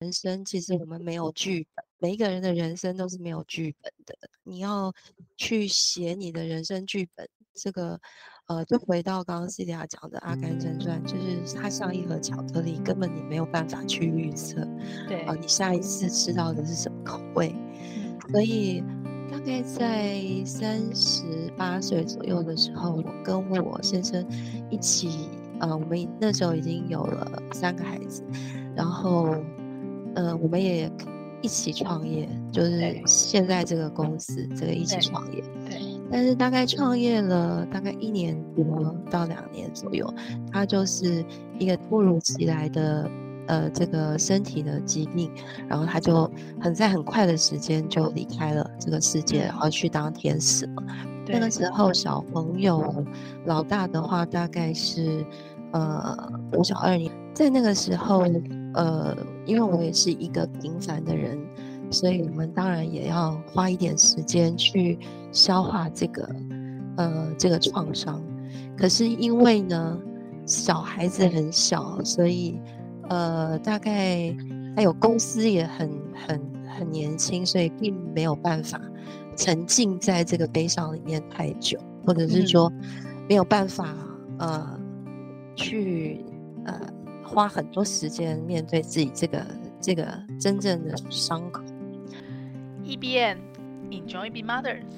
人生其实我们没有剧本，每一个人的人生都是没有剧本的。你要去写你的人生剧本，这个呃，就回到刚刚 Celia 讲的《阿甘正传》，就是它像一盒巧克力，根本你没有办法去预测。对啊，你下一次吃到的是什么口味？所以大概在三十八岁左右的时候，我跟我先生一起，呃，我们那时候已经有了三个孩子，然后。呃，我们也一起创业，就是现在这个公司，这个一起创业。对。但是大概创业了大概一年多到两年左右，他就是一个突如其来的呃这个身体的疾病，然后他就很在很快的时间就离开了这个世界，然后去当天使了。那个时候小朋友老大的话大概是呃五小二年，在那个时候。呃，因为我也是一个平凡的人，所以我们当然也要花一点时间去消化这个，呃，这个创伤。可是因为呢，小孩子很小，所以呃，大概还有公司也很很很年轻，所以并没有办法沉浸在这个悲伤里面太久，或者是说没有办法呃去呃。花很多时间面对自己这个这个真正的伤口。E B N Enjoy Be Mothers，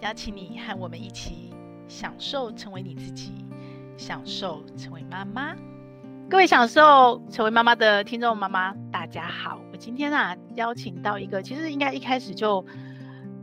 邀请你和我们一起享受成为你自己，享受成为妈妈。各位享受成为妈妈的听众妈妈，大家好，我今天啊邀请到一个，其实应该一开始就。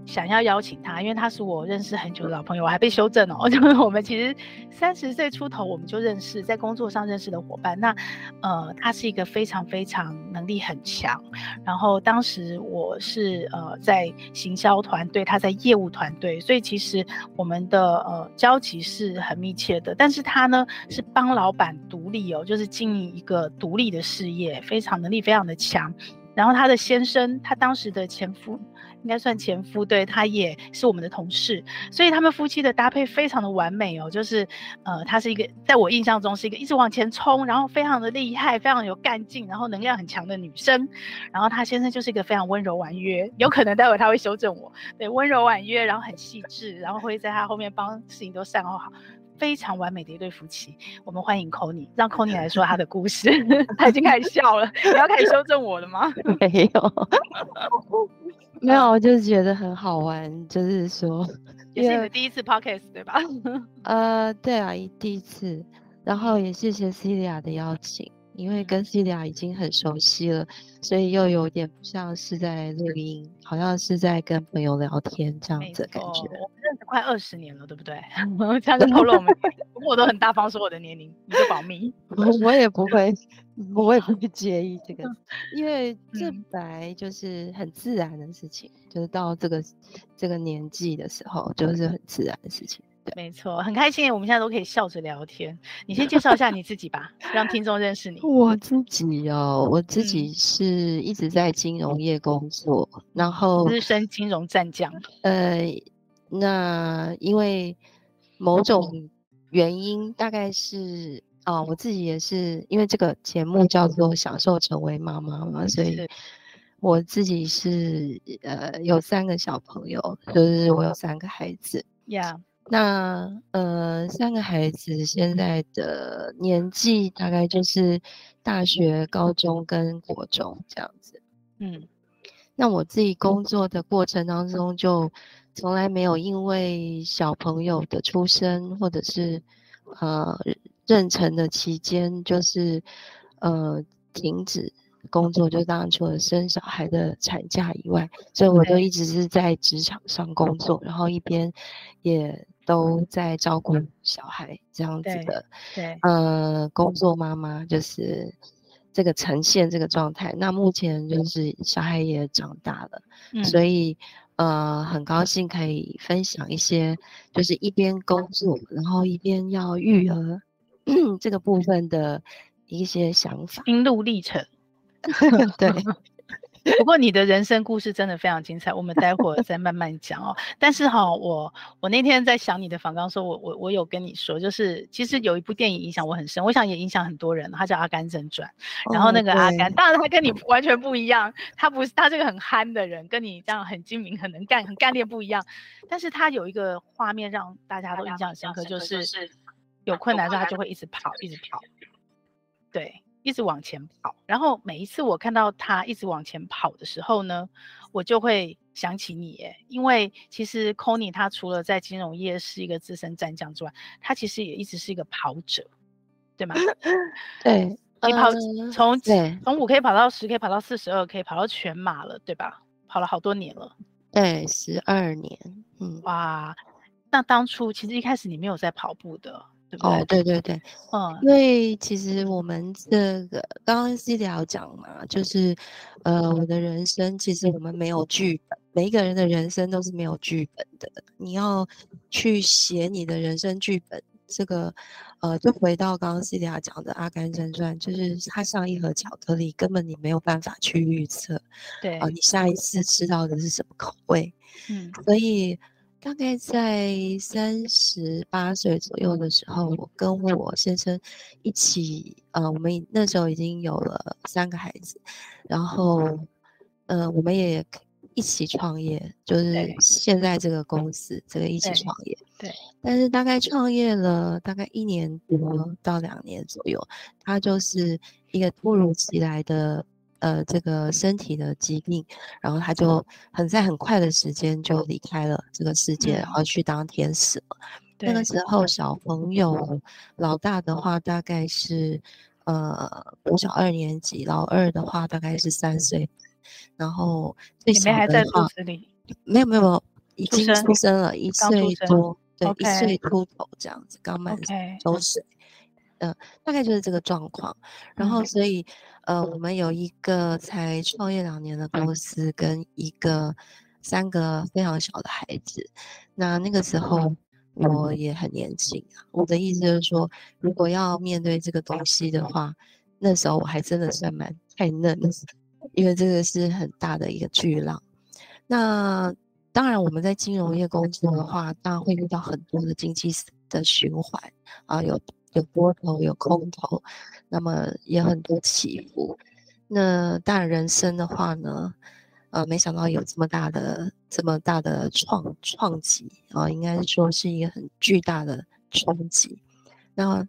想要邀请他，因为他是我认识很久的老朋友，我还被修正哦。就是我们其实三十岁出头我们就认识，在工作上认识的伙伴。那呃，他是一个非常非常能力很强。然后当时我是呃在行销团队，他在业务团队，所以其实我们的呃交集是很密切的。但是他呢是帮老板独立哦，就是经营一个独立的事业，非常能力非常的强。然后他的先生，他当时的前夫。应该算前夫，对，他也是我们的同事，所以他们夫妻的搭配非常的完美哦。就是，呃，他是一个在我印象中是一个一直往前冲，然后非常的厉害，非常有干劲，然后能量很强的女生。然后他先生就是一个非常温柔婉约，有可能待会他会修正我，对，温柔婉约，然后很细致，然后会在他后面帮事情都善后好，非常完美的一对夫妻。我们欢迎 c o n y 让 c o n y 来说他的故事。他已经开始笑了，你要开始修正我了吗？没有。没有，我就是觉得很好玩，就是说，也是你的第一次 podcast 对吧？呃，对啊，第一次，然后也谢谢 Celia 的邀请。因为跟 Celia 已经很熟悉了，所以又有点不像是在录音，好像是在跟朋友聊天这样子的感觉。我们认识快二十年了，对不对？这样就透露我们，不过我都很大方说我的年龄，你就保密。我也不会，我也不会介意这个，因为 这本来就是很自然的事情，嗯、就是到这个这个年纪的时候，就是很自然的事情。没错，很开心，我们现在都可以笑着聊天。你先介绍一下你自己吧，让听众认识你。我自己哦，我自己是一直在金融业工作，嗯、然后资深金融战将。呃，那因为某种原因，大概是啊、呃，我自己也是因为这个节目叫做《享受成为妈妈》嘛，所以我自己是呃有三个小朋友，就是我有三个孩子。Yeah. 那呃，三个孩子现在的年纪大概就是大学、高中跟国中这样子。嗯，那我自己工作的过程当中，就从来没有因为小朋友的出生或者是呃妊娠的期间，就是呃停止工作，就当然除了生小孩的产假以外，所以我就一直是在职场上工作，然后一边也。都在照顾小孩这样子的，对，对呃，工作妈妈就是这个呈现这个状态。那目前就是小孩也长大了，嗯、所以呃，很高兴可以分享一些，就是一边工作，然后一边要育儿、嗯、这个部分的一些想法、心路历程。对，不过你的人生故事真的非常精彩，我们待会儿再慢慢讲哦。但是哈，我我那天在想你的访纲说，我我我有跟你说，就是其实有一部电影影响我很深，我想也影响很多人，它叫《阿甘正传》。然后那个阿甘，当然他跟你完全不一样，他不是他这个很憨的人，跟你这样很精明、很能干、很干练不一样。但是他有一个画面让大家都印象深刻，就是有困难的时候他就会一直跑，一直跑，对。一直往前跑，然后每一次我看到他一直往前跑的时候呢，我就会想起你耶，因为其实 Connie 他除了在金融业是一个资深战将之外，他其实也一直是一个跑者，对吗？对，你跑从从五 K 跑到十 K，跑到四十二 K，跑到全马了，对吧？跑了好多年了，对，十二年，嗯，哇，那当初其实一开始你没有在跑步的。哦，对？对对，嗯，因为其实我们这个刚刚 Celia 讲嘛，就是，呃，我的人生其实我们没有剧本，每一个人的人生都是没有剧本的。你要去写你的人生剧本，这个，呃，就回到刚刚 Celia 讲的《阿甘正传》，就是它像一盒巧克力，根本你没有办法去预测，对，啊，你下一次吃到的是什么口味，嗯，所以。大概在三十八岁左右的时候，我跟我先生一起，呃，我们那时候已经有了三个孩子，然后，呃，我们也一起创业，就是现在这个公司，这个一起创业。对。但是大概创业了大概一年多到两年左右，他就是一个突如其来的。呃，这个身体的疾病，然后他就很在很快的时间就离开了这个世界，然后去当天使了。那个时候小朋友老大的话大概是呃国小二年级，老二的话大概是三岁，然后最小的话没有没有，已经出生了一岁多，对，okay. 一岁出头这样子，刚满周岁。Okay. 呃，大概就是这个状况，然后所以，呃，我们有一个才创业两年的公司，跟一个三个非常小的孩子。那那个时候我也很年轻啊，我的意思就是说，如果要面对这个东西的话，那时候我还真的算蛮太嫩了，因为这个是很大的一个巨浪。那当然，我们在金融业工作的话，当然会遇到很多的经济的循环啊，有。有多头有空头，那么也很多起伏。那当然人生的话呢，呃，没想到有这么大的这么大的创创击啊，应该说是一个很巨大的冲击。那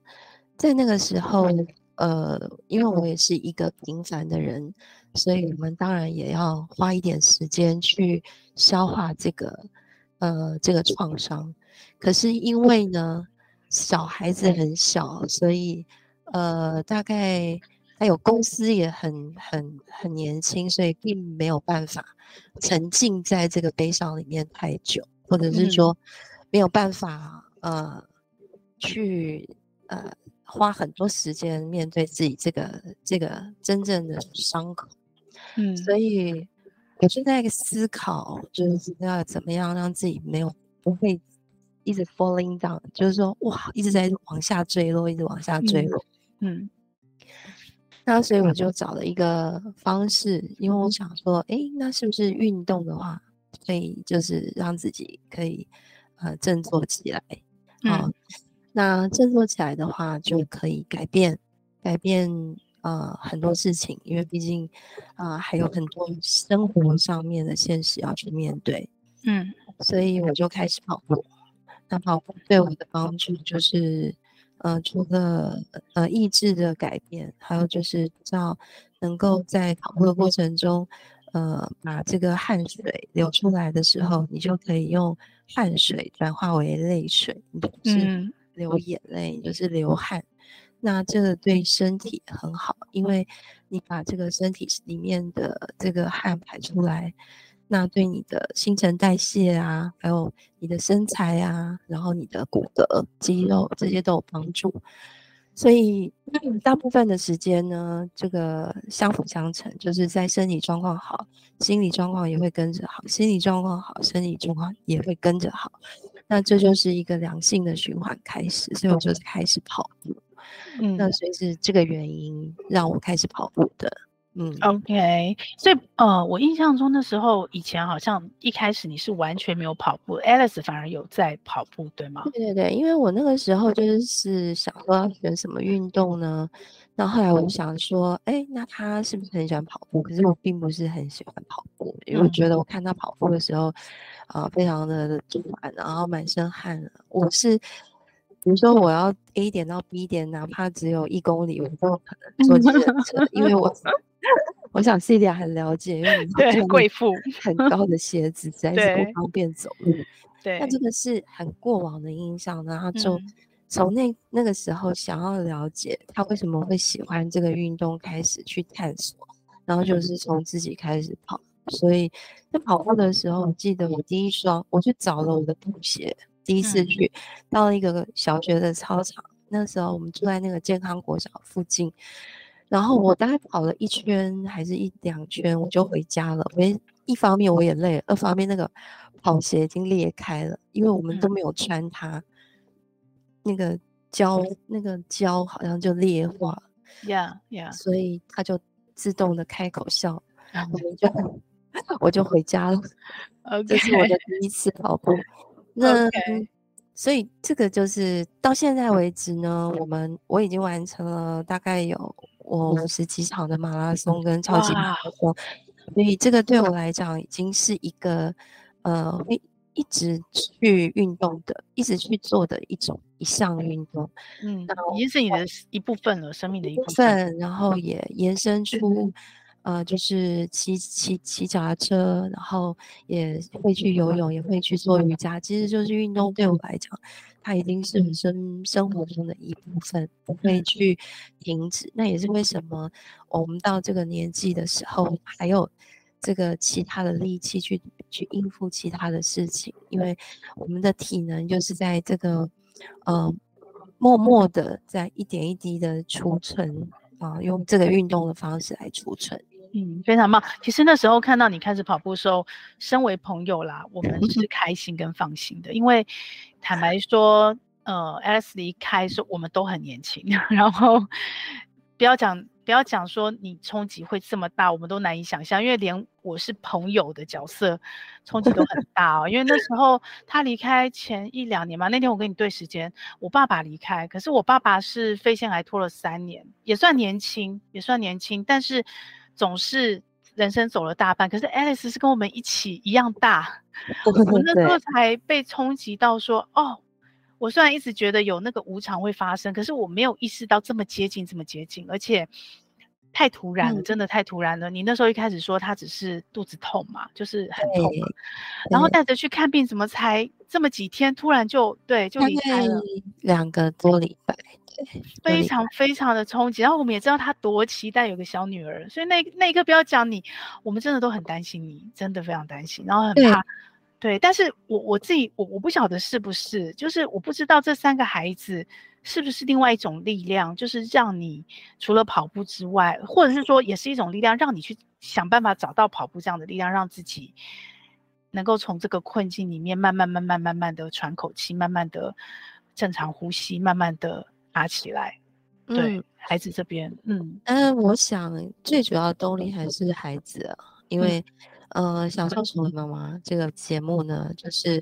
在那个时候，呃，因为我也是一个平凡的人，所以我们当然也要花一点时间去消化这个呃这个创伤。可是因为呢。小孩子很小，所以呃，大概还有公司也很很很年轻，所以并没有办法沉浸在这个悲伤里面太久，或者是说没有办法呃去呃花很多时间面对自己这个这个真正的伤口。嗯，所以我就在思考，就是要怎么样让自己没有不会。一直 falling down，就是说哇，一直在往下坠落，一直往下坠落。嗯，嗯，那所以我就找了一个方式，因为我想说，哎，那是不是运动的话，可以就是让自己可以呃振作起来？好，嗯，那振作起来的话，就可以改变改变呃很多事情，因为毕竟啊，呃，还有很多生活上面的现实要去面对。嗯，所以我就开始跑步。那跑步对我的帮助就是，呃，除了呃意志的改变，还有就是要能够在跑步的过程中，呃，把这个汗水流出来的时候，你就可以用汗水转化为泪水，你就是流眼泪，你就是流汗。那这个对身体很好，因为你把这个身体里面的这个汗排出来。那对你的新陈代谢啊，还有你的身材啊，然后你的骨骼、肌肉这些都有帮助。所以大部分的时间呢，这个相辅相成，就是在身体状况好，心理状况也会跟着好；心理状况好，身体状况也会跟着好。那这就是一个良性的循环开始，所以我就开始跑步。嗯，那所以是这个原因让我开始跑步的。嗯，OK，所以呃，我印象中那时候以前好像一开始你是完全没有跑步，Alice 反而有在跑步，对吗？对对对，因为我那个时候就是想说要选什么运动呢，那后后来我就想说，哎，那他是不是很喜欢跑步？可是我并不是很喜欢跑步，因为我觉得我看他跑步的时候，啊、呃，非常的喘，然后满身汗。我是比如说我要 A 点到 B 点，哪怕只有一公里，我都可能坐计程车，因为我。我想 Celia 很了解，因为你对贵妇很 高的鞋子实在是不方便走路。对，那这个是很过往的印象，然后就从那那个时候想要了解他为什么会喜欢这个运动，开始去探索，然后就是从自己开始跑。所以在跑步的时候，我记得我第一双，我去找了我的布鞋，第一次去到了一个小学的操场，那时候我们住在那个健康国小附近。然后我大概跑了一圈还是一两圈，我就回家了。因为一方面我也累了，二方面那个跑鞋已经裂开了，因为我们都没有穿它，那个胶那个胶好像就裂化，Yeah Yeah，所以它就自动的开口笑，然后我就我就回家了。这是我的第一次跑步。那。所以这个就是到现在为止呢，我们我已经完成了大概有我五十几场的马拉松跟超级马拉松，所以这个对我来讲已经是一个呃会一直去运动的，一直去做的一种一项运动，嗯，已经是你的一部分了，生命的一部分，然后也延伸出。呃，就是骑骑骑脚踏车，然后也会去游泳，也会去做瑜伽。其实就是运动对我来讲，它已经是我生生活中的一部分，不会去停止。那也是为什么我们到这个年纪的时候，还有这个其他的力气去去应付其他的事情，因为我们的体能就是在这个呃默默的在一点一滴的储存啊，用这个运动的方式来储存。嗯，非常棒。其实那时候看到你开始跑步的时候，身为朋友啦，我们是 开心跟放心的。因为坦白说，呃，Alice 离开的时，我们都很年轻。然后不要讲不要讲说你冲击会这么大，我们都难以想象。因为连我是朋友的角色，冲击都很大哦。因为那时候他离开前一两年嘛，那天我跟你对时间，我爸爸离开，可是我爸爸是肺腺癌拖了三年，也算年轻，也算年轻，但是。总是人生走了大半，可是 Alice 是跟我们一起一样大，我那时候才被冲击到说，哦，我虽然一直觉得有那个无常会发生，可是我没有意识到这么接近，这么接近，而且太突然了，嗯、真的太突然了。你那时候一开始说他只是肚子痛嘛，就是很痛嘛，然后带着去看病，怎么才这么几天，突然就对就离开了，两个多礼拜。非常非常的冲击，然后我们也知道他多期待有个小女儿，所以那那一刻不要讲你，我们真的都很担心你，真的非常担心，然后很怕，对。对，但是我我自己我我不晓得是不是，就是我不知道这三个孩子是不是另外一种力量，就是让你除了跑步之外，或者是说也是一种力量，让你去想办法找到跑步这样的力量，让自己能够从这个困境里面慢慢慢慢慢慢的喘口气，慢慢的正常呼吸，慢慢的。爬起来，对、嗯、孩子这边，嗯，嗯、呃，我想最主要动力还是孩子啊，因为，嗯、呃，享受成为妈妈这个节目呢，就是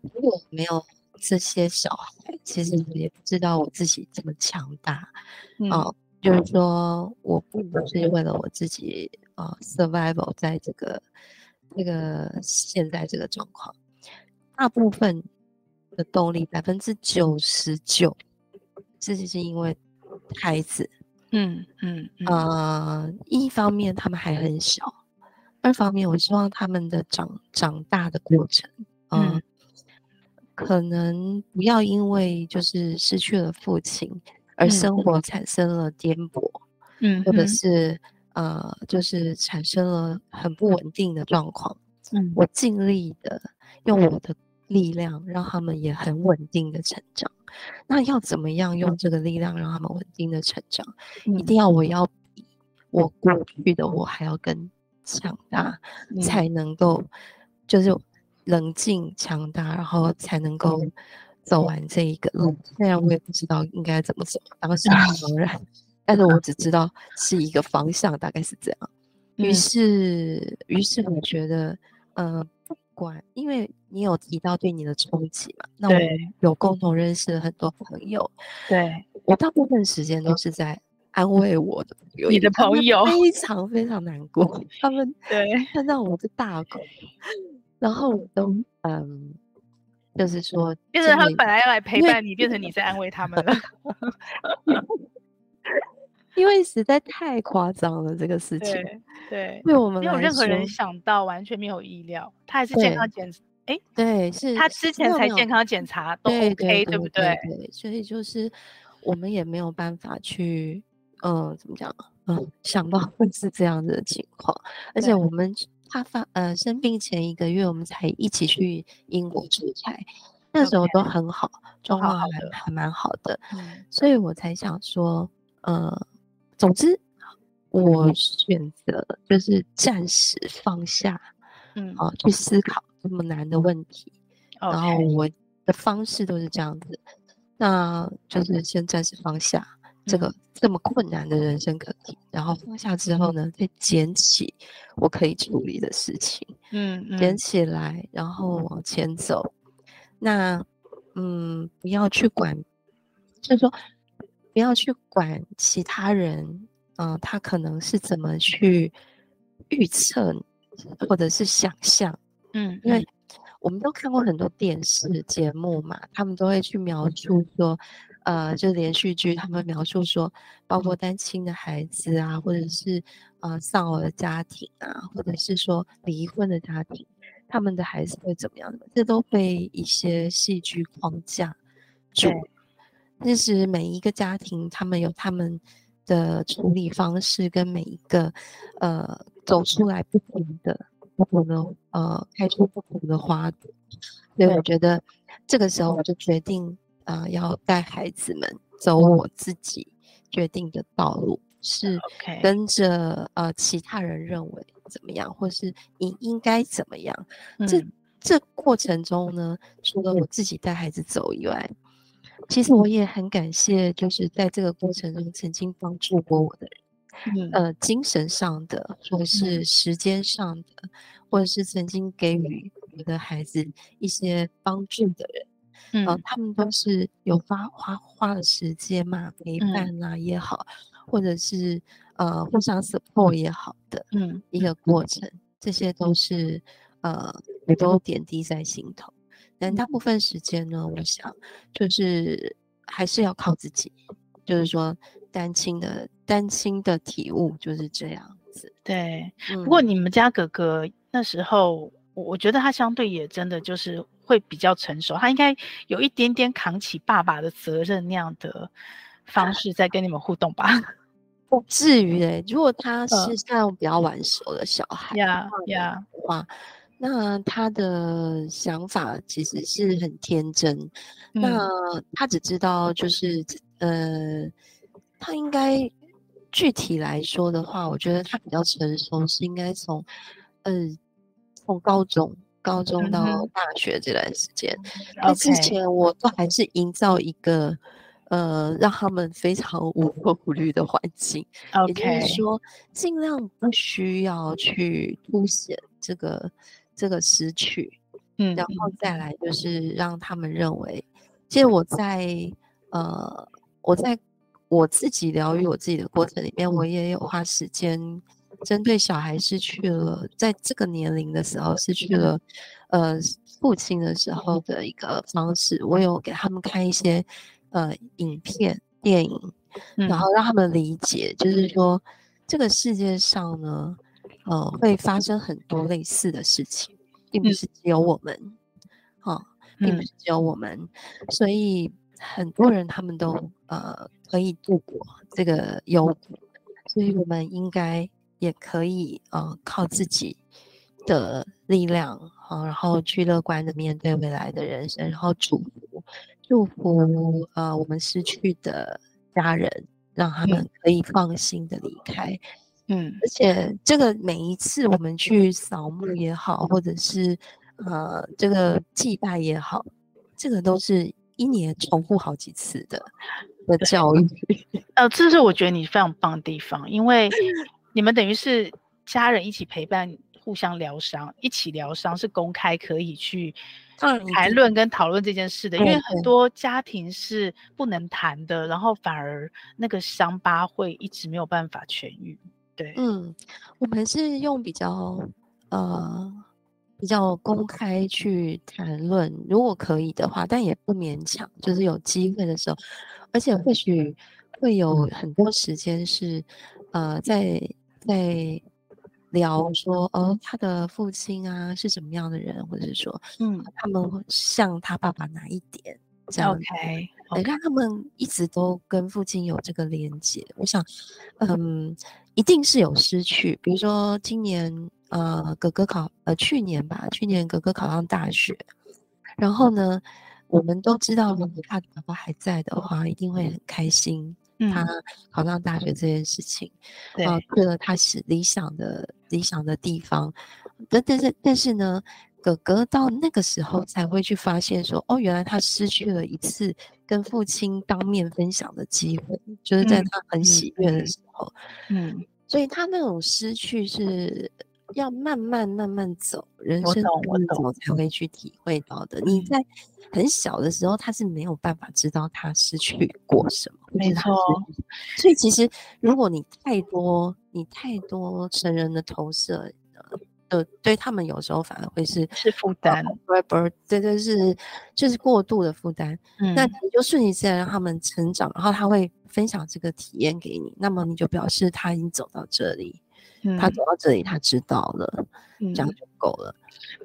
如果没有这些小孩，其实我也不知道我自己这么强大，啊、嗯呃，就是说我不是为了我自己啊、呃、survival 在这个这个现在这个状况，大部分的动力百分之九十九。自己是因为孩子，嗯嗯，嗯。呃，一方面他们还很小，二方面我希望他们的长长大的过程，呃、嗯，可能不要因为就是失去了父亲而生。活产生了颠簸，嗯，或者是呃，就是产生了很不稳定的状况，嗯，我尽力的用我的力量让他们也很稳定的成长。那要怎么样用这个力量让他们稳定的成长？嗯、一定要我要比我过去的我还要更强大，嗯、才能够就是冷静强大，然后才能够走完这一个路。虽然我也不知道应该怎么走，当时茫然，但是我只知道是一个方向，大概是这样。于是，于是我觉得，呃，不管，因为你有提到对你的冲击嘛，那我有共同认识了很多朋友，对，我大部分时间都是在安慰我的朋友，你的朋友。非常非常难过，他们 对。看到我的大哭，然后我都嗯，就是说，变成他们本来要来陪伴你，变成你在安慰他们了。因为实在太夸张了，这个事情，对，对，对我们没有任何人想到，完全没有意料，他还是健康检，哎，对，是他之前才健康检查都 OK，对，对不对？对，所以就是我们也没有办法去，嗯，怎么讲，嗯，想到会是这样子的情况，而且我们他发呃生病前一个月，我们才一起去英国出差，那时候都很好，状况还还蛮好的，所以我才想说，呃。总之，我选择就是暂时放下，嗯，啊，去思考这么难的问题。Okay. 然后我的方式都是这样子，那就是先暂时放下这个这么困难的人生课题，嗯，然后放下之后呢，再捡起我可以处理的事情，嗯，嗯，捡起来，然后往前走。那，嗯，不要去管，就是说。不要去管其他人，嗯、呃，他可能是怎么去预测或者是想象，嗯，因为我们都看过很多电视节目嘛，他们都会去描述说，呃，就连续剧，他们描述说，包括单亲的孩子啊，或者是呃丧偶的家庭啊，或者是说离婚的家庭，他们的孩子会怎么样的？这都被一些戏剧框架住。其实每一个家庭，他们有他们的处理方式，跟每一个呃走出来不同的，不同的呃开出不同的花朵。所以我觉得这个时候我就决定啊、呃，要带孩子们走我自己决定的道路，是跟着呃其他人认为怎么样，或是你应该怎么样。这这过程中呢，除了我自己带孩子走以外，其实我也很感谢，就是在这个过程中曾经帮助过我的人，嗯、呃，精神上的，或者是时间上的，或者是曾经给予我的孩子一些帮助的人，嗯、呃，他们都是有花花花了时间嘛，陪伴啊也好，嗯、或者是呃互相 support 也好的，嗯，一个过程，这些都是呃我都点滴在心头。但大部分时间呢，我想就是还是要靠自己，就是说单亲的单亲的体悟就是这样子。对，不过你们家哥哥那时候，我我觉得他相对也真的就是会比较成熟，他应该有一点点扛起爸爸的责任那样的方式在跟你们互动吧？不至于诶、欸，如果他是像比较晚熟的小孩，呀呀哇。那他的想法其实是很天真，嗯、那他只知道就是呃，他应该具体来说的话，我觉得他比较成熟是应该从呃从高中高中到大学这段时间，那、嗯、之前我都还是营造一个呃让他们非常无忧无虑的环境.也就是说尽量不需要去凸显这个。这个失去，嗯，然后再来就是让他们认为，其实我在呃，我在我自己疗愈我自己的过程里面，我也有花时间针对小孩失去了在这个年龄的时候失去了呃父亲的时候的一个方式，我有给他们看一些呃影片、电影，然后。让他们理解，就是说这个世界上呢。呃，会发生很多类似的事情，并不是只有我们，哈、嗯，并不是只有我们，嗯、所以很多人他们都呃可以度过这个幽谷，所以我们应该也可以呃靠自己的力量啊，然后去乐观的面对未来的人生，然后祝福祝福呃我们失去的家人，让他们可以放心的离开。嗯，而且这个每一次我们去扫墓也好，或者是呃这个祭拜也好，这个都是一年重复好几次的的教育。呃，这是我觉得你非常棒的地方，因为你们等于是家人一起陪伴，互相疗伤，一起疗伤是公开可以去谈论跟讨论这件事的，因为很多家庭是不能谈的，然后反而那个伤疤会一直没有办法痊愈。对，嗯，我们是用比较呃比较公开去谈论，如果可以的话，但也不勉强，就是有机会的时候，而且或许会有很多时间是呃在在。聊说，哦，他的父亲啊是什么样的人，或者是说，嗯，他们像他爸爸哪一点这样？OK，对，让他们一直都跟父亲有这个连接。我想，嗯，一定是有失去。比如说今年，呃，哥哥考，呃，去年吧，去年哥哥考上大学，然后呢，我们都知道，如果他的爸爸还在的话，一定会很开心。他考上大学这件事情，对，呃，去了他是理想的理想的地方，但但是但是呢，哥哥到那个时候才会去发现说，哦，原来他失去了一次跟父亲当面分享的机会，就是在他很喜悦的时候，嗯，嗯，所以他那种失去是要慢慢慢慢走，人生慢慢走才会去体会到的。你在。很小的时候，他是没有办法知道他失去过什么，没错。所以其实，如果你太多，你太多成人的投射，呃，对他们有时候反而会是是负担，不不，对对是就是过度的负担。嗯，那你就顺其自然让他们成长，然后他会分享这个体验给你，那么你就表示他已经走到这里，嗯，他走到这里，他知道了，嗯，这样就够了。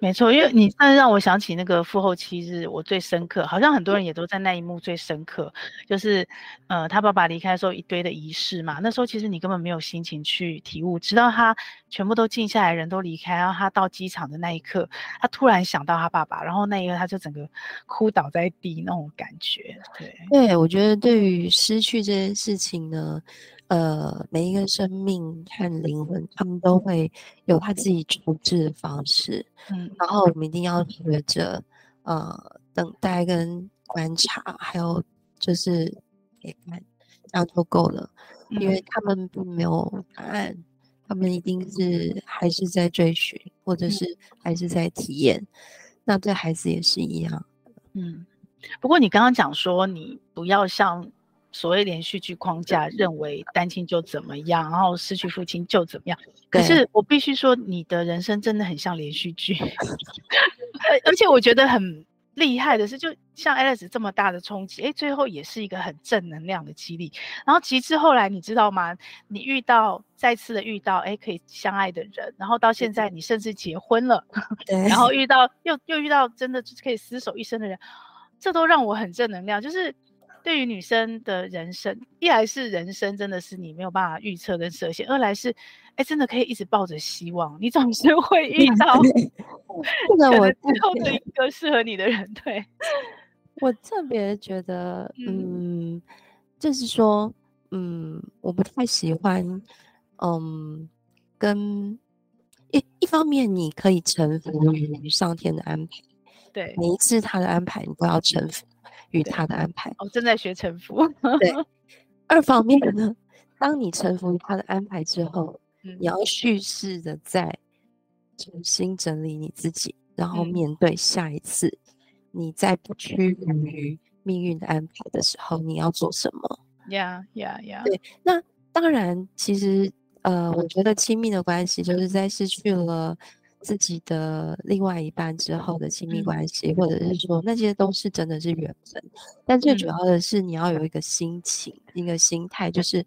没错，因为你真的让我想起那个复后七日，我最深刻，好像很多人也都在那一幕最深刻，就是，呃，他爸爸离开的时候一堆的仪式嘛，那时候其实你根本没有心情去体悟，直到他全部都静下来，人都离开，然后他到机场的那一刻，他突然想到他爸爸，然后那一刻他就整个哭倒在地那种感觉。对，对，我觉得对于失去这件事情呢。呃，每一个生命和灵魂，他们都会有他自己处置的方式。嗯，然后我们一定要学着，呃，等待跟观察，还有就是陪伴，这样就够了。因为他们并没有答案，他们一定是还是在追寻，或者是还是在体验。那对孩子也是一样。嗯，不过你刚刚讲说，你不要像。所谓连续剧框架认为单亲就怎么样，然后失去父亲就怎么样。可是我必须说，你的人生真的很像连续剧，而而且我觉得很厉害的是，就像 Alice 这么大的冲击，哎，最后也是一个很正能量的激励。然后其次后来你知道吗？你遇到再次的遇到，哎，可以相爱的人，然后到现在你甚至结婚了，然后遇到又又遇到真的可以厮守一生的人，这都让我很正能量，就是。对于女生的人生，一来是人生真的是你没有办法预测跟设限，二来是，哎，真的可以一直抱着希望，你总是会遇到，可能我最后的一个适合你的人。对，我特别觉得，嗯，嗯，就是说，嗯，我不太喜欢，嗯，跟一一方面你可以臣服于上天的安排，对，每一次他的安排你都要臣服。与他的安排，我正在学臣服。对，二方面呢，当你臣服于他的安排之后，嗯、你要蓄势的再重新整理你自己，然后面对下一次，嗯、你在不屈服于命运的安排的时候，你要做什么？呀呀呀！对，那当然，其实呃，我觉得亲密的关系就是在失去了。自己的另外一半之后的亲密关系，嗯、或者是说那些都是真的是缘分，但最主要的是你要有一个心情，嗯、一个心态，就是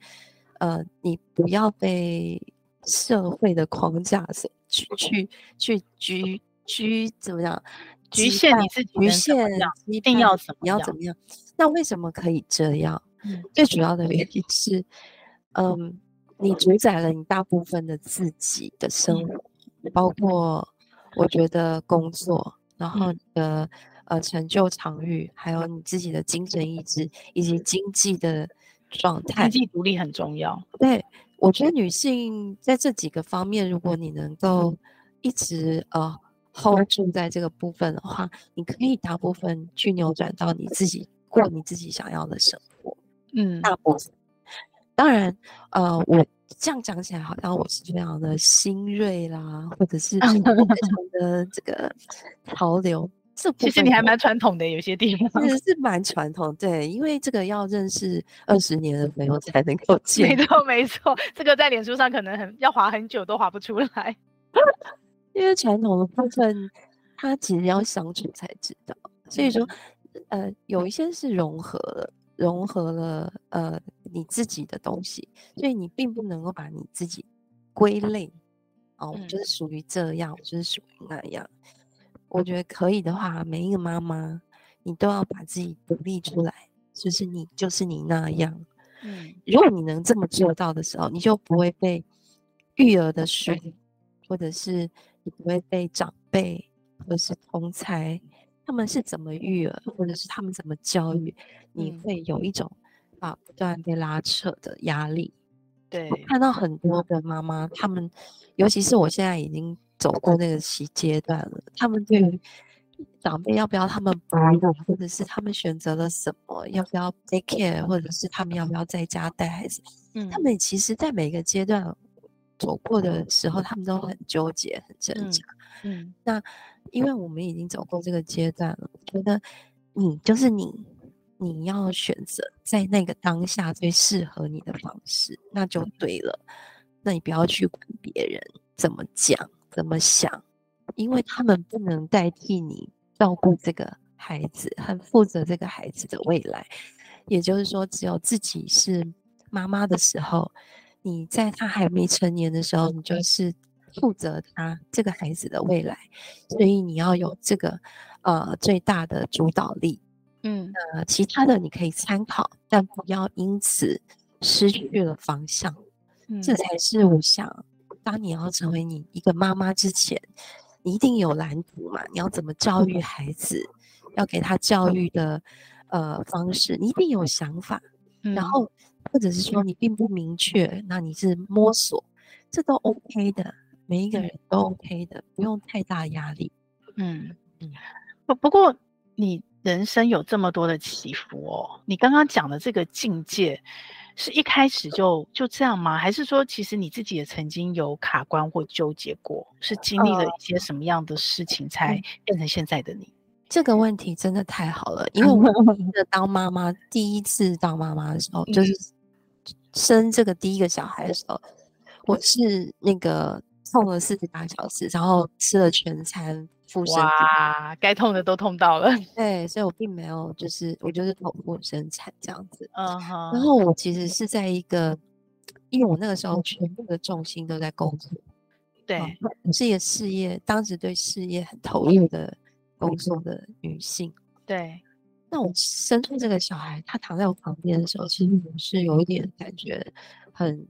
呃，你不要被社会的框架所去去去局拘怎么样局限你自己，局限一定要怎么你要怎么样？那为什么可以这样？嗯、最主要的原因是，嗯，你主宰了你大部分的自己的生活。嗯包括我觉得工作，然后你的呃成就场域，还有你自己的精神意志以及经济的状态，经济独立很重要。对，我觉得女性在这几个方面，如果你能够一直呃 hold 住在这个部分的话，你可以大部分去扭转到你自己过你自己想要的生活。嗯，大部分。当然，呃，我这样讲起来好像我是非常的新锐啦，或者是非常的这个潮流。这其实你还蛮传统的，有些地方其实是蛮传统。对，因为这个要认识二十年的朋友才能够 见。没错，没错，这个在脸书上可能很要划很久都划不出来。因为传统的部分，它其实要相处才知道。所以说，呃，有一些是融合了，融合了呃你自己的东西，所以你并不能够把你自己归类。哦，我就是属于这样，我就是属于那样。我觉得可以的话，每一个妈妈，你都要把自己独立出来，就是你就是你那样。嗯，如果你能这么做到的时候，你就不会被育儿的书，或者是。你不会被长辈或者是同侪，他们是怎么育儿，或者是他们怎么教育，你会有一种啊不断被拉扯的压力。对，看到很多的妈妈，他们尤其是我现在已经走过那个期阶段了，他们对于长辈要不要他们哺乳，或者是他们选择了什么，要不要 take care，或者是他们要不要在家带孩子，嗯，他们其实，在每个阶段。走过的时候，他们都很纠结、很挣扎。嗯，嗯，那因为我们已经走过这个阶段了，我觉得你就是你，你要选择在那个当下最适合你的方式，那就对了。那你不要去管别人怎么讲、怎么想，因为他们不能代替你照顾这个孩子，很负责这个孩子的未来。也就是说，只有自己是妈妈的时候。你在他还没成年的时候，你就是负责他这个孩子的未来，所以你要有这个呃最大的主导力。嗯，呃，其他的你可以参考，但不要因此失去了方向。嗯，这才是我想，当你要成为你一个妈妈之前，你一定有蓝图嘛？你要怎么教育孩子？要给他教育的呃方式，你一定有想法。嗯，然后。或者是说你并不明确，那你是摸索，这都 OK 的，每一个人都 OK 的，不用太大压力。嗯嗯。不不过你人生有这么多的起伏哦，你刚刚讲的这个境界，是一开始就就这样吗？还是说其实你自己也曾经有卡关或纠结过？是经历了一些什么样的事情才变成现在的你？这个问题真的太好了，因为我的当妈妈第一次当妈妈的时候，就是生这个第一个小孩的时候，我是那个痛了四十八小时，然后吃了全餐腹生，哇，该痛的都痛到了。对，所以我并没有就是我就是剖腹生产这样子。嗯哼。然后我其实是在一个，因为我那个时候全部的重心都在工作，对，我是一个事业，当时对事业很投入的。工作的女性，对。那我生出这个小孩，他躺在我旁边的时候，其实我是有一点感觉很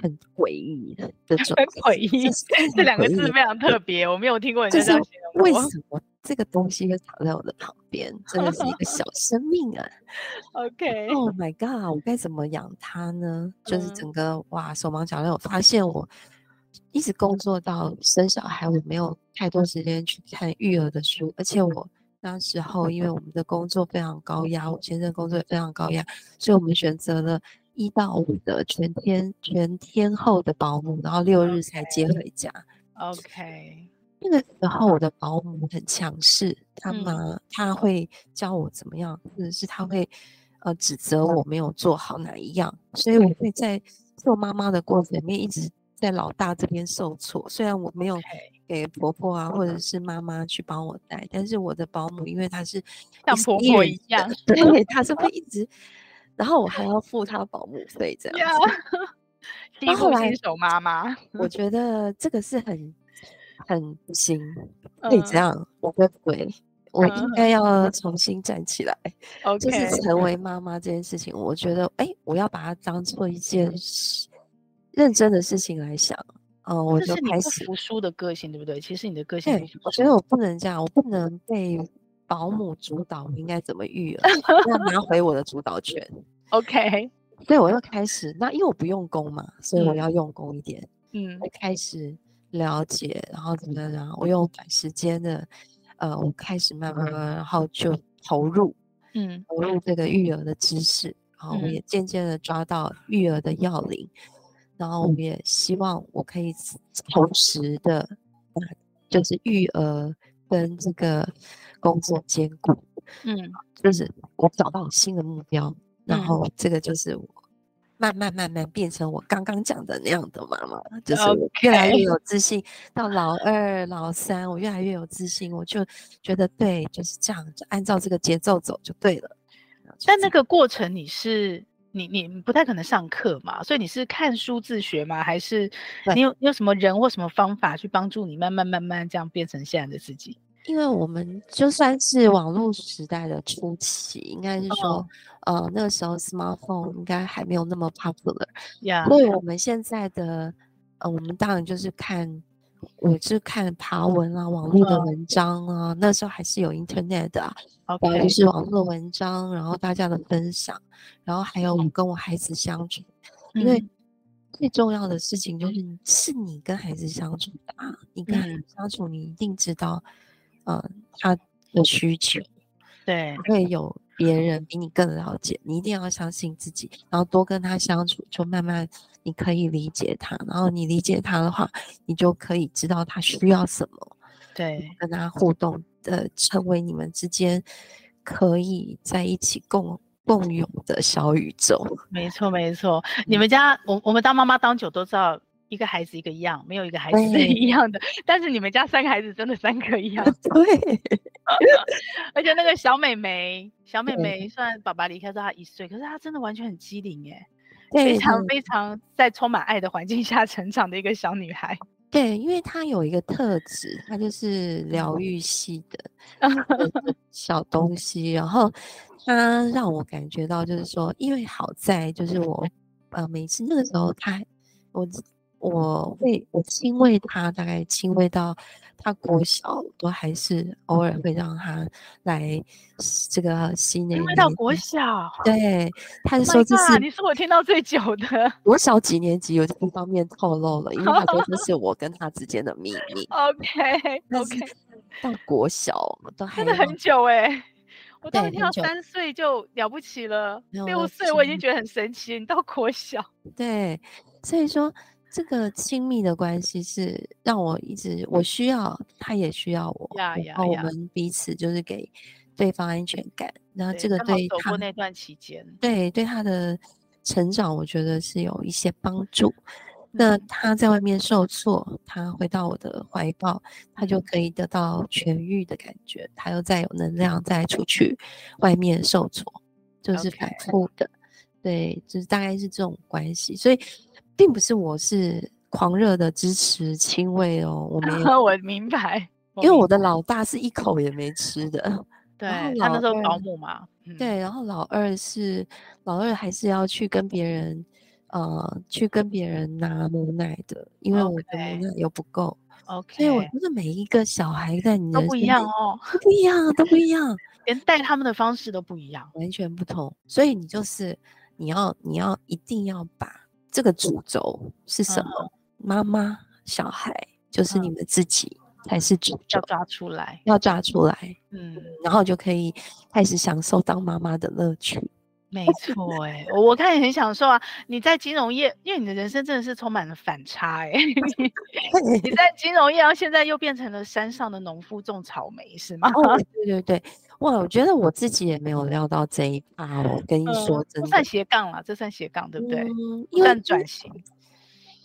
很诡异的这种。很诡异，这两个字非常特别，我没有听过人家这样形容。为什么这个东西会躺在我的旁边？真的是一个小生命啊！OK，Oh my God，我该怎么养它呢？就是整个哇，手忙脚乱。我发现我。一直工作到生小孩，我没有太多时间去看育儿的书，而且我那时候因为我们的工作非常高压，我先生工作也非常高压，所以我们选择了一到五的全天全天候的保姆，然后六日才接回家。OK，那个时候我的保姆很强势，他妈他会教我怎么样，或者是他会呃指责我没有做好哪一样，所以我会在做妈妈的过程里面一直。在老大这边受挫，虽然我没有给婆婆啊或者是妈妈去帮我带，但是我的保姆因为她是像婆婆一样，对，她是会一直，然后我还 要付他保姆费这样子。第一后新手妈妈，我觉得这个是很很不行，可以这样，嗯、我会不会，我应该要重新站起来。嗯、就是成为妈妈这件事情，我觉得哎，我要把它当做一件事。认真的事情来想，哦、呃，我就开始服输的个性，对不对？其实你的个性，我觉得我不能这样，我不能被保姆主导，我应该怎么育儿，要 拿回我的主导权。OK，所以我又开始，那因为我不用功嘛，所以我要用功一点。嗯，开始了解，然后怎么样？我用短时间的，呃，我开始慢慢慢，然后就投入，嗯，投入这个育儿的知识，然后我也渐渐的抓到育儿的要领，然后我也希望我可以同时的，就是育儿跟这个工作兼顾，嗯，就是我找到新的目标，然后这个就是我。慢慢慢慢变成我刚刚讲的那样的妈妈，就是我越来越有自信。到老二、老三，我越来越有自信，我就觉得对，就是这样，就按照这个节奏走就对了。但那个过程你是你你不太可能上课嘛，所以你是看书自学吗？还是你有你有什么人或什么方法去帮助你慢慢慢慢这样变成现在的自己？因为我们就算是网络时代的初期，应该是说。Oh. 呃，那个时候 smartphone 应该还没有那么 popular，Yeah. 所以我们现在的，呃，我们当然就是看，我是看爬文啊，网络的文章啊，那时候还是有 internet 的啊，Okay. 就是网络的文章，然后大家的分享，然后还有我跟我孩子相处，嗯、因为最重要的事情就是是你跟孩子相处的啊，你跟孩子相处，你一定知道，呃，他的需求，对，会有。别人比你更了解你，一定要相信自己，然后多跟他相处，就慢慢你可以理解他，然后你理解他的话，你就可以知道他需要什么，对，跟他互动的，成为你们之间可以在一起共共有的小宇宙。没错，没错，你们家我我们当妈妈当久都知道。一个孩子一个样，没有一个孩子是一样的。但是你们家三个孩子真的三个一样。对，而且那个小美眉，小美眉虽然爸爸离开之后她一岁，可是她真的完全很机灵耶，非常非常在充满爱的环境下成长的一个小女孩。对，因为她有一个特质，她就是疗愈系 的小东西。然后她让我感觉到，就是说，因为好在就是我，呃，每次那个时候她我。我会，我亲喂他，大概亲喂到他国小，都还是偶尔会让他来这个吸奶。亲喂到国小，对，他说这是你是我听到最久的。国小几年级有这一方面透露了，因为他说这是我跟他之间的秘密。OK OK，到国小都还真的很久哎、欸，我当时听到三岁就了不起了，六岁我已经觉得很神奇。你到国小，对，所以说。这个亲密的关系是让我一直我需要，他也需要我，然后我们彼此就是给对方安全感。然后这个对他走过那段期间，对对他的成长，我觉得是有一些帮助。那他在外面受挫，他回到我的怀抱，他就可以得到痊愈的感觉，他又再有能量再出去外面受挫，就是反复的。对，就是大概是这种关系，所以。并不是我是狂热的支持亲喂哦，我没有，我明白，因为我的老。大是一口也没吃的，对，他那时候保姆嘛，对，然后老二是老二还是要去跟别人，呃，去跟别人拿母奶的，因为我的母奶又不够，OK，所以我觉得每一个小孩在你的都不一样哦，都不一样，都不一样，连带他们的方式都不一样，完全不同，所以你就是你要你要一定要把。这个主轴是什么？妈妈、小孩，就是你们自己才是主轴，要抓出来，要抓出来，嗯，然后就可以开始享受当妈妈的乐趣。没错，哎，我我看你很享受啊！你在金融业，因为你的人生真的是充满了反差，哎，你在金融业，然后现在又变成了山上的农夫种草莓，是吗？哦，对对对。哇，我觉得我自己也没有料到这一趴。我跟你说真算斜杠了，这算斜杠，对不对？嗯，算转型。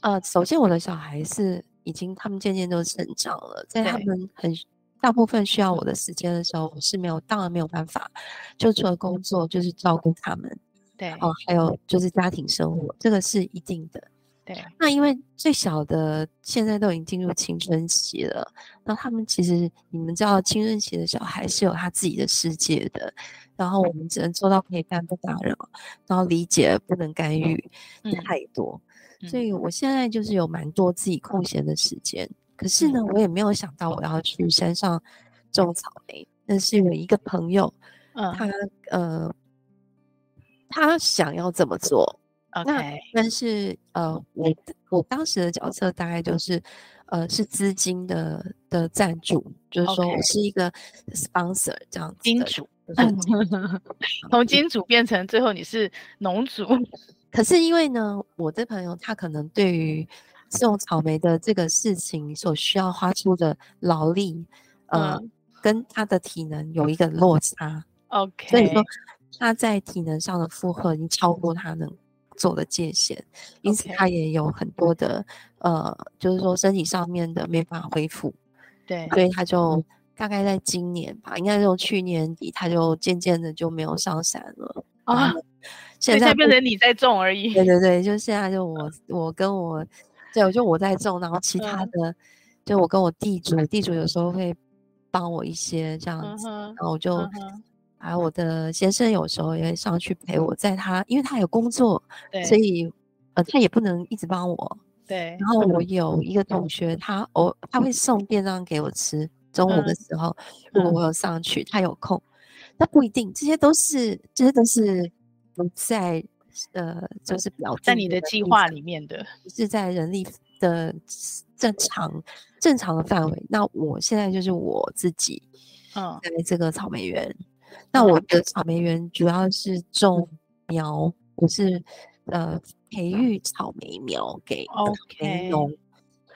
呃，首先我的小孩是已经，他们渐渐都成长了，在他们很大部分需要我的时间的时候，我是没有，当然没有办法，就除了工作就是照顾他们，对，哦，还有就是家庭生活，这个是一定的。对，那因为最小的现在都已经进入青春期了，那他们其实你们知道，青春期的小孩是有他自己的世界的，然后我们只能做到陪伴不打扰，然后理解不能干预太多，嗯、所以我现在就是有蛮多自己空闲的时间，可是呢，我也没有想到我要去山上种草莓，但是有一个朋友，嗯、他呃，他想要这么做。那但是呃，我我当时的角色大概就是，呃是资金的的赞助，就是说我是一个 sponsor 这样子金主，从金主变成最后你是农主。可是因为呢，我的朋友他可能对于种草莓的这个事情所需要花出的劳力，呃，嗯、跟他的体能有一个落差。OK，所以说他在体能上的负荷已经超过他能做的界限，因此他也有很多的呃，就是说身体上面的没办法恢复。对，所以他就大概在今年吧，应该是从去年底，他就渐渐的就没有上山了啊。现在变成你在种而已。对对对，就现在就我我跟我，对，就我在种，然后其他的、嗯、就我跟我地主，地主有时候会帮我一些这样子，嗯、然后我就、嗯、还有我的先生有时候也会上去陪我，在他因为他有工作，对，所以呃他也不能一直帮我。对。然后我有一个同学，他偶他会送便当给我吃，中午的时候、嗯、如果我有上去，他有空，那不一定，这些都是这些都是。不在，呃，就是表在你的计划里面的，是在人力的正常正常的范围。那我现在就是我自己，嗯，在这个草莓园。那我的草莓园主要是种苗，我是呃培育草莓苗给草莓农。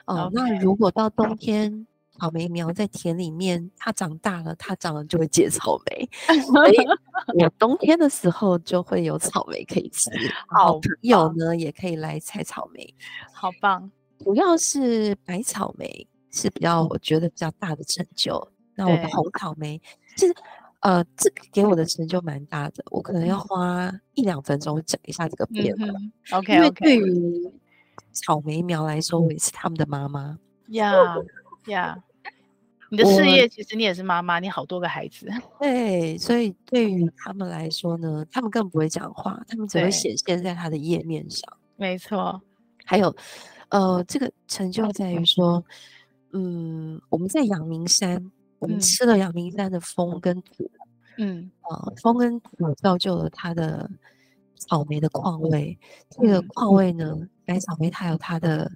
哦，那如果到冬天。草莓苗在田里面，它长大了，它长了就会结草莓，所以 我冬天的时候就会有草莓可以吃。好朋友呢也可以来采草莓，好棒。主要是白草莓是比较我觉得比较大的成就。那我的红草莓，其实呃，这个给我的成就蛮大的。我可能要花一两分钟讲一下这个变化。嗯、OK，因为对于草莓苗来说，我也是他们的妈妈呀。Yeah. 呀，yeah, 你的事业其实你也是妈妈，你好多个孩子。对，所以对于他们来说呢，他们更不会讲话，他们只会显现在他的页面上。没错，还有，呃，这个成就在于说，嗯，我们在阳明山，我们吃了阳明山的风跟土，嗯，啊、呃，风跟土造就了它的草莓的矿味。这个矿味呢，白草莓它有它的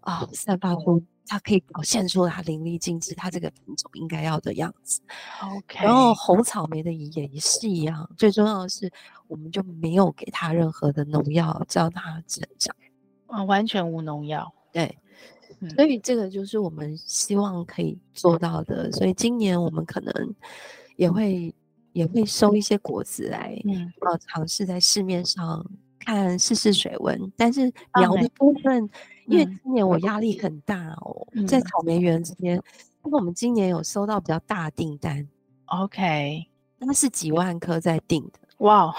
啊、呃，散发出。它可以表现出它淋漓尽致，它这个品种应该要的样子。OK，然后红草莓的也也是一样，最重要的是，我们就没有给它任何的农药，让它成长。啊，完全无农药。对，嗯、所以这个就是我们希望可以做到的。所以今年我们可能也会也会收一些果子来，嗯，呃，尝试在市面上看试试水温。但是苗的部分。因为今年我压力很大哦，嗯、在草莓园这边，因为我们今年有收到比较大订单，OK，那是几万颗在订的，哇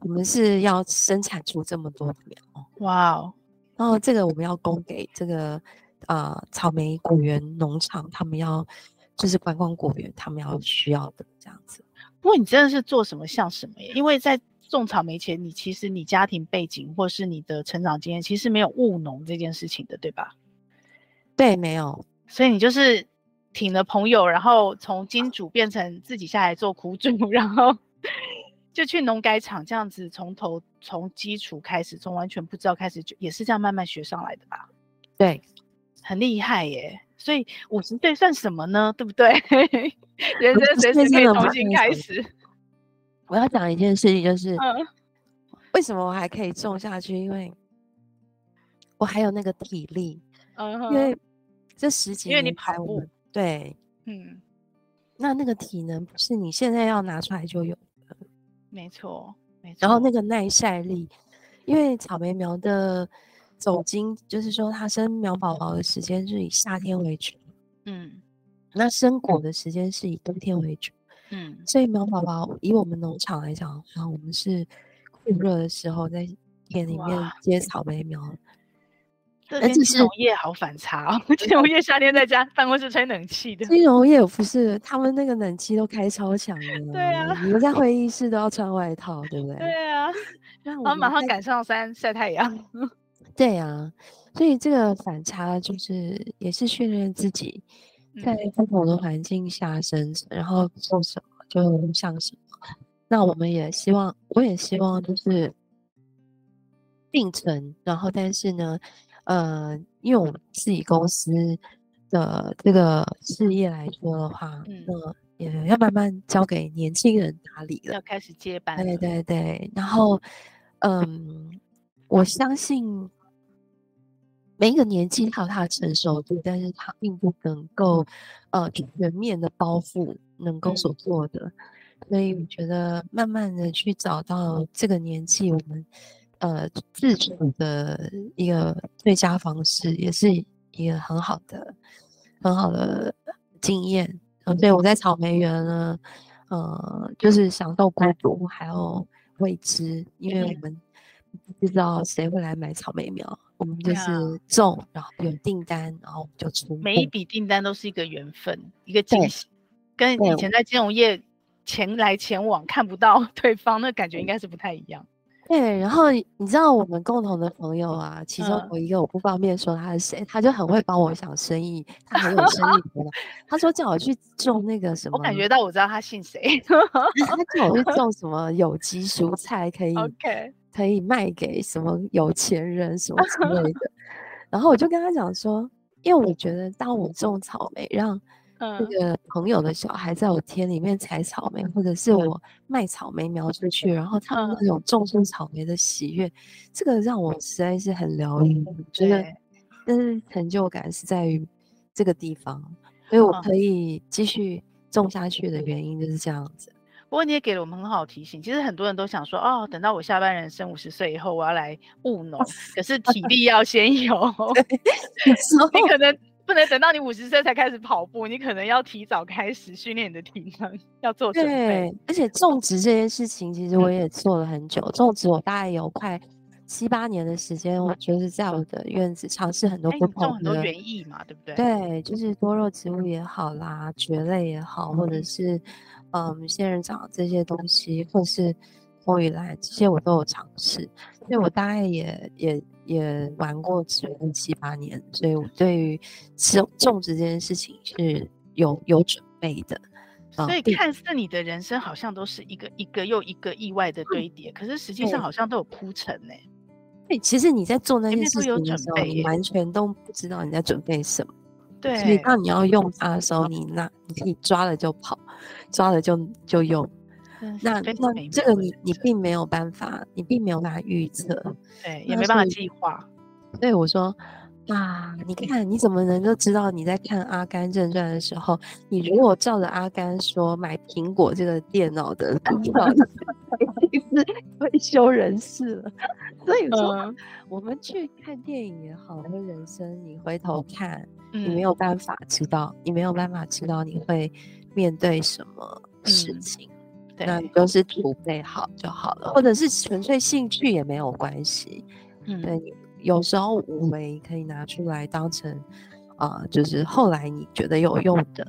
我们是要生产出这么多的苗，哇 Wow，然后这个我们要供给这个呃草莓果园农场，他们要就是观光果园，他们要需要的这样子。不过你真的是做什么像什么耶，因为在。种草莓前，你其实你家庭背景或是你的成长经验，其实没有务农这件事情的，对吧？对，没有。所以你就是挺了朋友，然后从金主变成自己下来做苦主，然后就去农改场这样子，从头从基础开始，从完全不知道开始，就也是这样慢慢学上来的吧？对，很厉害耶。所以五十岁算什么呢？对不对？人生随时可以重新开始。我要讲一件事情，就是为什么我还可以种下去？因为我还有那个体力。嗯，因为这十几年，因为你跑步，对，嗯，那那个体能不是你现在要拿出来就有的。没错，没错。然后那个耐晒力，因为草莓苗的总经，就是说它生苗宝宝的时间是以夏天为主，嗯，那生果的时间是以冬天为主。嗯，所以苗宝宝以我们农场来讲，然后我们是酷热的时候在田里面接草莓苗。这边金融业好反差哦，金融业夏天在家办公室吹冷气的。金融业不是，他们那个冷气都开超强的。对啊，你们在会议室都要穿外套，对不对？对啊，然后马上赶上山晒太阳。对啊，所以这个反差就是也是训练自己。在不同的环境下生存，然后做什么就像什么。那我们也希望，我也希望就是并存。然后，但是呢，呃，因为我们自己公司的这个事业来说的话，嗯，那也要慢慢交给年轻人打理了，要开始接班。对对对，然后，嗯，我相信每一个年纪它有它的成熟度，但是它并不能够呃全面的包覆能够所做的，嗯、所以我觉得慢慢的去找到这个年纪我们呃自主的一个最佳方式，也是。一个很好的、很好的经验，嗯，所以我在草莓园呢，呃，就是享受孤独，还有未知，因为我们不知道谁会来买草莓苗，我们就是种，然后有订单，然后就出。每一笔订单都是一个缘分，一个惊喜，跟以前在金融业前来前往看不到 对方，那感觉应该是不太一样。对，然后你知道我们共同的朋友啊，其中有一个我不方便说他是谁，他就很会帮我想生意，他很有生意头脑。他说叫我去种那个什么，我感觉到我知道他姓谁。他叫我去 种什么有机蔬菜，可以可以卖给什么有钱人什么之类的。然后我就跟他讲说，因为我觉得当我种草莓让。那个朋友的小孩在我田里面采草莓，或者是我卖草莓苗出去，然后他们那种种出草莓的喜悦，这个让我实在是很疗愈。我觉得，但是成就感是在于这个地方，所以我可以继续种下去的原因就是这样子。不过你也给了我们很好提醒，其实很多人都想说，哦，等到我下半人生五十岁以后，我要来务农，可是体力要先 有，你可能。不能等到你五十岁才开始跑步，你可能要提早开始训练你的体能，要做准备。对，而且种植这件事情，其实我也做了很久。嗯、种植我大概有快七八年的时间，我就是在我的院子尝试很多不同的，种很多园艺嘛，对不对？对，就是多肉植物也好啦，蕨类也好，或者是嗯仙人掌这些东西，或是风雨兰这些，我都有尝试。所以我大概也也。也玩过植物七八年，所以我对于种种植这件事情是有有准备的。所以看似你的人生好像都是一个一个又一个意外的堆叠，嗯、可是实际上好像都有铺陈呢。对，其实你在做那件事情的时候，你完全都不知道你在准备什么。对，所以当你要用它的时候，你那你可以抓了就跑，抓了就就用。那那这个你你并没有办法，你并没有办法预测，对，也没办法计划。所以我说啊，你看你怎么能够知道你在看《阿甘正传》的时候，你如果照着阿甘说买苹果这个电脑的，已经是退休人士了。所以说，嗯、我们去看电影也好，或人生，你回头看，嗯、你没有办法知道，你没有办法知道你会面对什么事情。嗯那你就是储备好就好了，或者是纯粹兴趣也没有关系。嗯，对，有时候无为可以拿出来当成啊、呃，就是后来你觉得有用的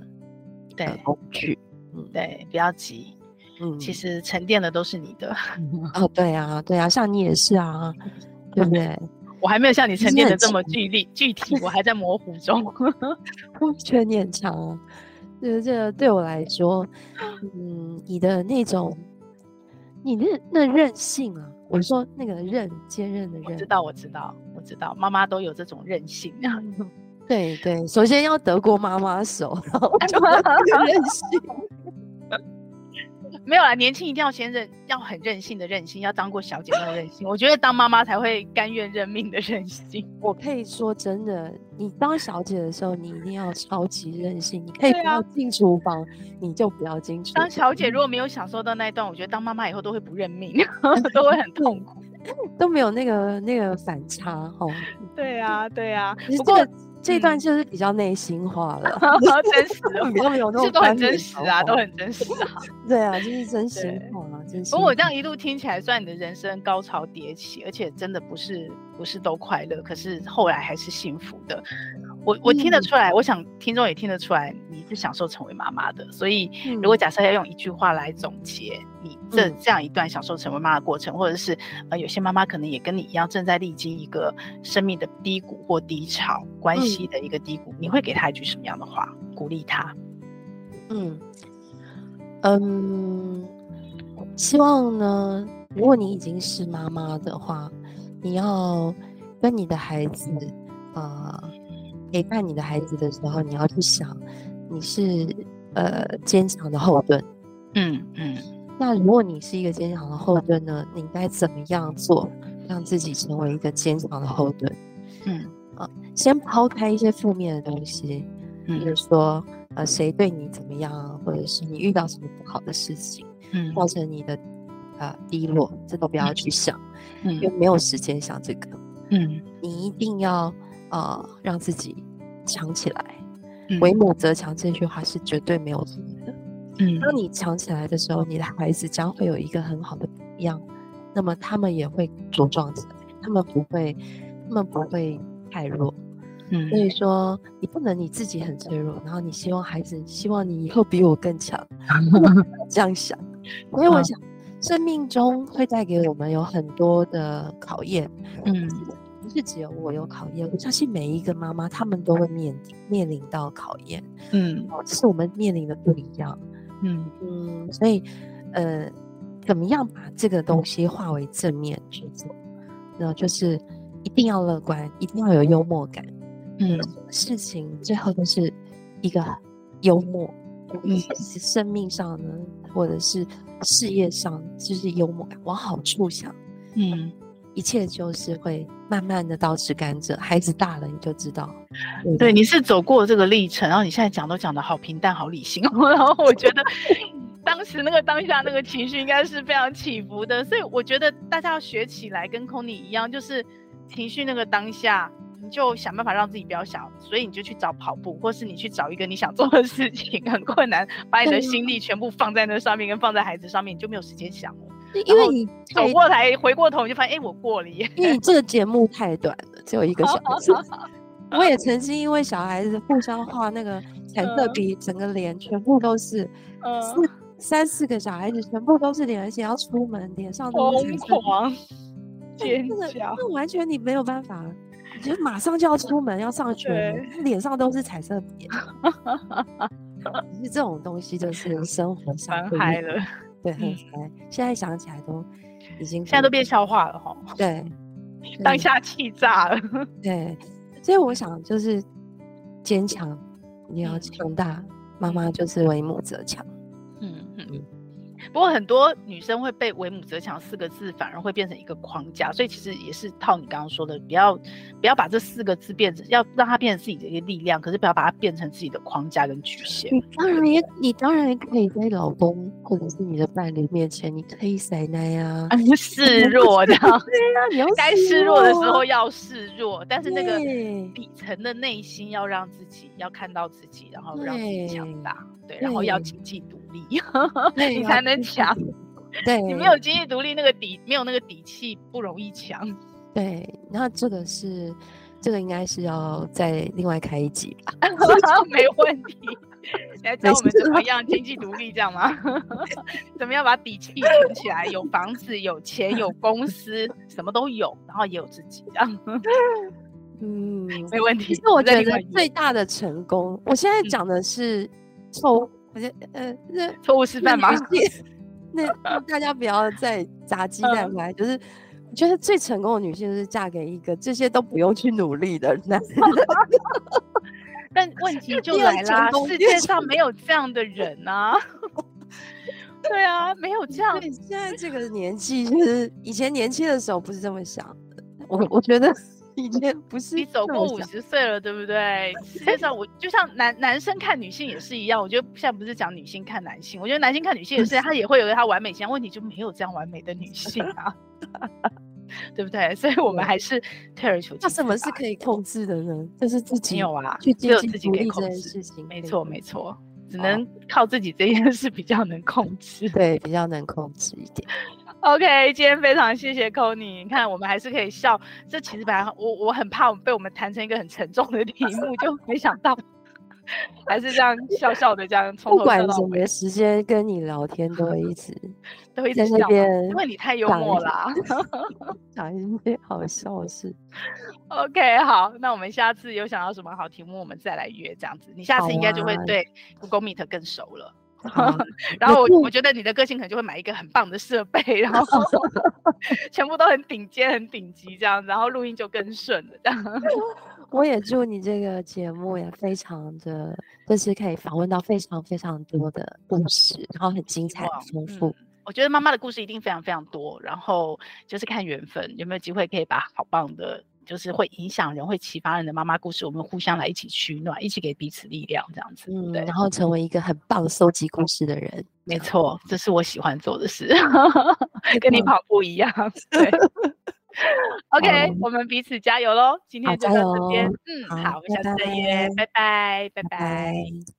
对工具。嗯，对，不要急。嗯，其实沉淀的都是你的。哦，对啊，对啊，像你也是啊，对不对？我还没有像你沉淀的这么具体 具体，我还在模糊中。我觉得你很强啊。这这个对我来说，嗯，你的那种，你那那任性啊，我说那个韧，坚韧的韧，我知道，我知道，我知道，妈妈都有这种任性。对对，首先要得过妈妈手，然后就很韧 性。没有啦，年轻一定要先认，要很任性的任性，要当过小姐那种任性。我觉得当妈妈才会甘愿认命的任性。我可以说真的，你当小姐的时候，你一定要超级任性。你可以不要进厨房，啊、你就不要进厨房。当小姐如果没有享受到那一段，我觉得当妈妈以后都会不认命，都会很痛苦，都没有那个那个反差哈。对啊，对啊。不过。这一段就是比较内心化了，真实，比较没有那种，都很真实啊，都很真实啊。对啊，就是真心话啊，真心。不过我这样一路听起来，算你的人生高潮迭起，而且真的不是不是都快乐，可是后来还是幸福的。我我听得出来，嗯、我想听众也听得出来，你是享受成为妈妈的。所以，如果假设要用一句话来总结你这这样一段享受成为妈妈的过程，嗯、或者是呃，有些妈妈可能也跟你一样正在历经一个生命的低谷或低潮，关系的一个低谷，嗯、你会给她一句什么样的话鼓励她？嗯嗯，希望呢，如果你已经是妈妈的话，你要跟你的孩子啊。呃陪伴你的孩子的时候，你要去想，你是呃坚强的后盾。嗯嗯。那如果你是一个坚强的后盾呢？你该怎么样做，让自己成为一个坚强的后盾？嗯啊，先抛开一些负面的东西，比如说呃谁对你怎么样，或者是你遇到什么不好的事情，嗯，造成你的呃低落，这都不要去想，嗯，因为没有时间想这个。嗯，你一定要呃让自己强起来，“嗯、为母则强”这句话是绝对没有错的。嗯，当你强起来的时候，你的孩子将会有一个很好的榜样，那么他们也会茁壮起来，他们不会，他们不会太弱。嗯，所以说你不能你自己很脆弱，然后你希望孩子希望你以后比我更强，这样想。所以我想，生命中会带给我们有很多的考验。嗯。不是只有我有考验，我相信每一个妈妈，她们都会面面临到考验。嗯，只是我们面临的不一样。嗯嗯，所以呃，怎么样把这个东西化为正面去做？那就是一定要乐观，一定要有幽默感。嗯，事情最后都是一个幽默。嗯，生命上呢，或者是事业上，就是幽默感，往好处想。嗯。一切就是会慢慢的倒吃甘蔗，孩子大了你就知道。对，对，你是走过这个历程，然后你现在讲都讲的好平淡、好理性，然后我觉得 当时那个当下那个情绪应该是非常起伏的，所以我觉得大家要学起来，跟 Connie 一样，就是情绪那个当下，你就想办法让自己不要想，所以你就去找跑步，或是你去找一个你想做的事情，很困难，把你的心力全部放在那上面，跟放在孩子上面，你就没有时间想了。因为你走过来，回过头你就发现，哎，我过了耶。因为你这个节目太短了，只有一个小时。我也曾经因为小孩子互相画那个彩色笔，整个脸全部都是，四三四个小孩子全部都是脸，而且要出门，脸上都是疯狂 尖叫，那完全你没有办法，你就马上就要出门要上学，脸上都是彩色笔。其 实这种东西就是生活上嗨了。对，很嗨、嗯。现在想起来都已经，现在都变笑话了哈。对，当下气炸了。对，所以我想就是坚强，你要强大。妈妈就是为母则强。嗯嗯。嗯不过很多女生会被“为母则强”四个字反而会变成一个框架，所以其实也是套你刚刚说的，不要不要把这四个字变成，要让它变成自己的一个力量，可是不要把它变成自己的框架跟局限。你当然也，你当然也可以在老公或者是你的伴侣面前，你可以塞奶呀，示弱的。对呀，你要 该示弱的时候要示弱，但是那个底层的内心要让自己要看到自己，然后让自己强大。对，然后要经济独立，你才能强。对，你没有经济独立，那个底没有那个底气，不容易强。对，那这个是，这个应该是要再另外开一集吧？没问题。来 教我们怎么样经济独立，这样吗？怎么样把底气存起来？有房子，有钱，有公司，什么都有，然后也有自己，这样。嗯，没问题。其实我觉得最大的成功，我现在讲的是。错，好像呃，那错误示范吗？那 大家不要再砸鸡蛋来。就是我觉得最成功的女性是嫁给一个这些都不用去努力的男人。但问题就来了，世界上没有这样的人啊。对啊，没有这样。现在这个年纪，就是以前年轻的时候不是这么想的。我我觉得。不是你走过五十岁了，对不对？世界上我就像男男生看女性也是一样，我觉得现在不是讲女性看男性，我觉得男性看女性也是，他也会有他完美形象，问题就没有这样完美的女性啊，对不对？所以我们还是退而求其次。那什么是可以控制的呢？就是自己有啊，去只有自己可以控制事情。没错，没错，只能靠自己这件事比较能控制，对，比较能控制一点。OK，今天非常谢谢 Connie。你看，我们还是可以笑。这其实本来我我很怕我们被我们谈成一个很沉重的题目，就 没想到还是这样笑笑的这样从头笑到尾。不管什么时间跟你聊天，都会一直 都会一直笑，因为你太幽默啦，讲一些好笑的事。OK，好，那我们下次有想到什么好题目，我们再来约这样子。你下次应该就会对 Google Meet 更熟了。然后我我觉得你的个性可能就会买一个很棒的设备，然后 全部都很顶尖、很顶级这样，然后录音就更顺了这样。我也祝你这个节目也非常的，就是可以访问到非常非常多的故事，然后很精彩、丰富。嗯，我觉得妈妈的故事一定非常非常多，然后就是看缘分，有没有机会可以把好棒的。就是会影响人、会启发人的妈妈故事，我们互相来一起取暖，一起给彼此力量，这样子，嗯，对，然后成为一个很棒收集故事的人，没错，这是我喜欢做的事，跟你跑步一样，对。OK，我们彼此加油喽！今天就到这边，嗯，好，我们下次再约，拜拜，拜拜。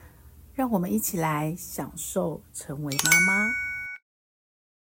让我们一起来享受成为妈妈。